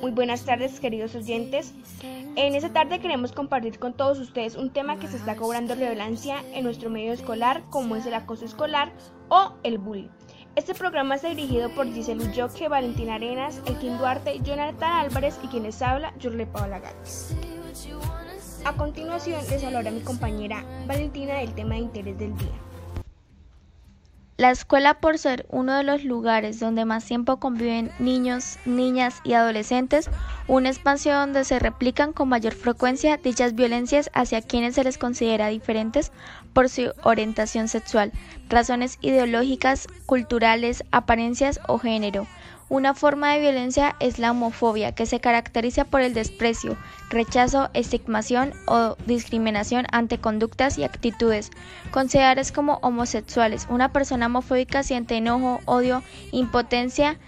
Muy buenas tardes, queridos oyentes. En esta tarde queremos compartir con todos ustedes un tema que se está cobrando relevancia en nuestro medio escolar, como es el acoso escolar o el bullying. Este programa está dirigido por Giselle Ulloque, Valentina Arenas, Elkin Duarte, Jonathan Álvarez y quienes habla, Yurle Paola Gatti. A continuación les hablará mi compañera Valentina del tema de interés del día. La escuela, por ser uno de los lugares donde más tiempo conviven niños, niñas y adolescentes, un espacio donde se replican con mayor frecuencia dichas violencias hacia quienes se les considera diferentes por su orientación sexual, razones ideológicas, culturales, apariencias o género. Una forma de violencia es la homofobia, que se caracteriza por el desprecio, rechazo, estigmación o discriminación ante conductas y actitudes consideradas como homosexuales. Una persona homofóbica siente enojo, odio, impotencia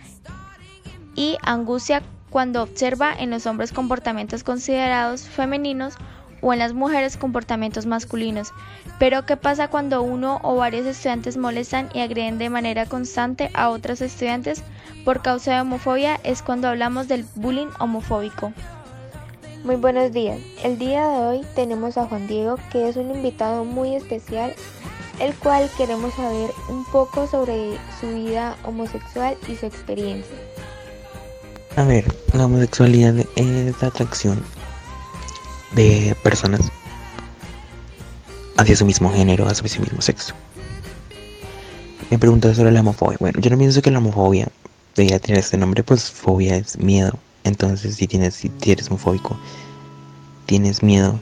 y angustia cuando observa en los hombres comportamientos considerados femeninos o en las mujeres comportamientos masculinos. Pero ¿qué pasa cuando uno o varios estudiantes molestan y agreden de manera constante a otros estudiantes por causa de homofobia? Es cuando hablamos del bullying homofóbico. Muy buenos días. El día de hoy tenemos a Juan Diego, que es un invitado muy especial, el cual queremos saber un poco sobre su vida homosexual y su experiencia. A ver, la homosexualidad es la atracción de personas hacia su mismo género, hacia su mismo sexo. Me preguntas sobre la homofobia. Bueno, yo no pienso que la homofobia debería tener este nombre, pues fobia es miedo. Entonces, si tienes, si eres homofóbico, tienes miedo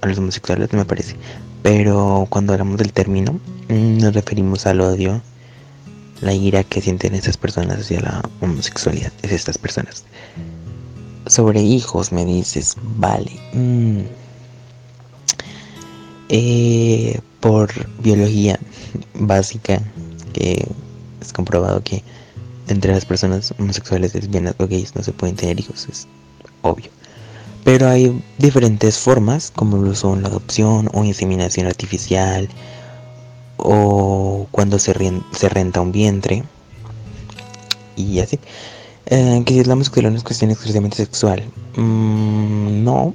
a los homosexuales, me parece. Pero cuando hablamos del término, mm, nos referimos al odio, la ira que sienten esas personas hacia la homosexualidad, es estas personas. Sobre hijos me dices, vale. Mm. Eh, por biología básica, que es comprobado que entre las personas homosexuales, lesbianas o gays no se pueden tener hijos, es obvio. Pero hay diferentes formas, como lo son la adopción o inseminación artificial, o cuando se, se renta un vientre, y así. Eh, que la homosexualidad no es cuestión exclusivamente sexual. Mm, no.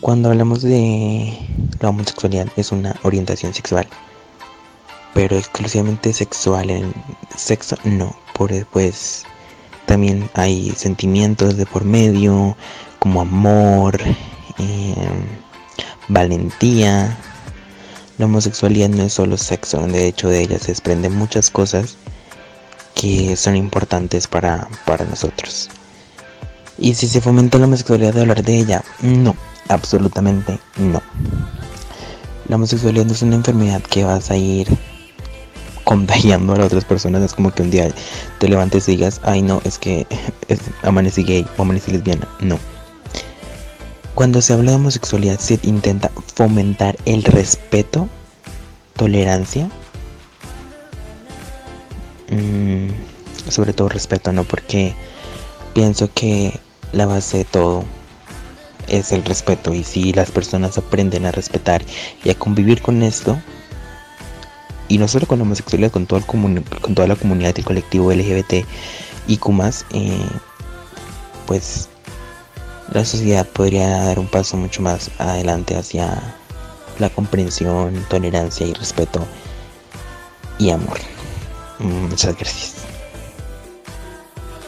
Cuando hablamos de la homosexualidad es una orientación sexual. Pero exclusivamente sexual en sexo no. Por, pues también hay sentimientos de por medio, como amor, em, valentía. La homosexualidad no es solo sexo, de hecho de ella se desprenden muchas cosas son importantes para, para nosotros. Y si se fomenta la homosexualidad de hablar de ella, no, absolutamente no. La homosexualidad no es una enfermedad que vas a ir contagiando a las otras personas. Es como que un día te levantes y digas, ay no, es que es, amanecí gay o amanecí lesbiana. No. Cuando se habla de homosexualidad se intenta fomentar el respeto, tolerancia sobre todo respeto, ¿no? Porque pienso que la base de todo es el respeto y si las personas aprenden a respetar y a convivir con esto y no solo con la homosexualidad con, todo el con toda la comunidad del colectivo LGBT y más eh, pues la sociedad podría dar un paso mucho más adelante hacia la comprensión, tolerancia y respeto y amor. Muchas gracias.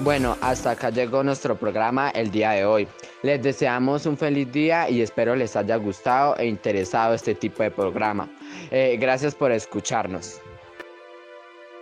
Bueno, hasta acá llegó nuestro programa el día de hoy. Les deseamos un feliz día y espero les haya gustado e interesado este tipo de programa. Eh, gracias por escucharnos.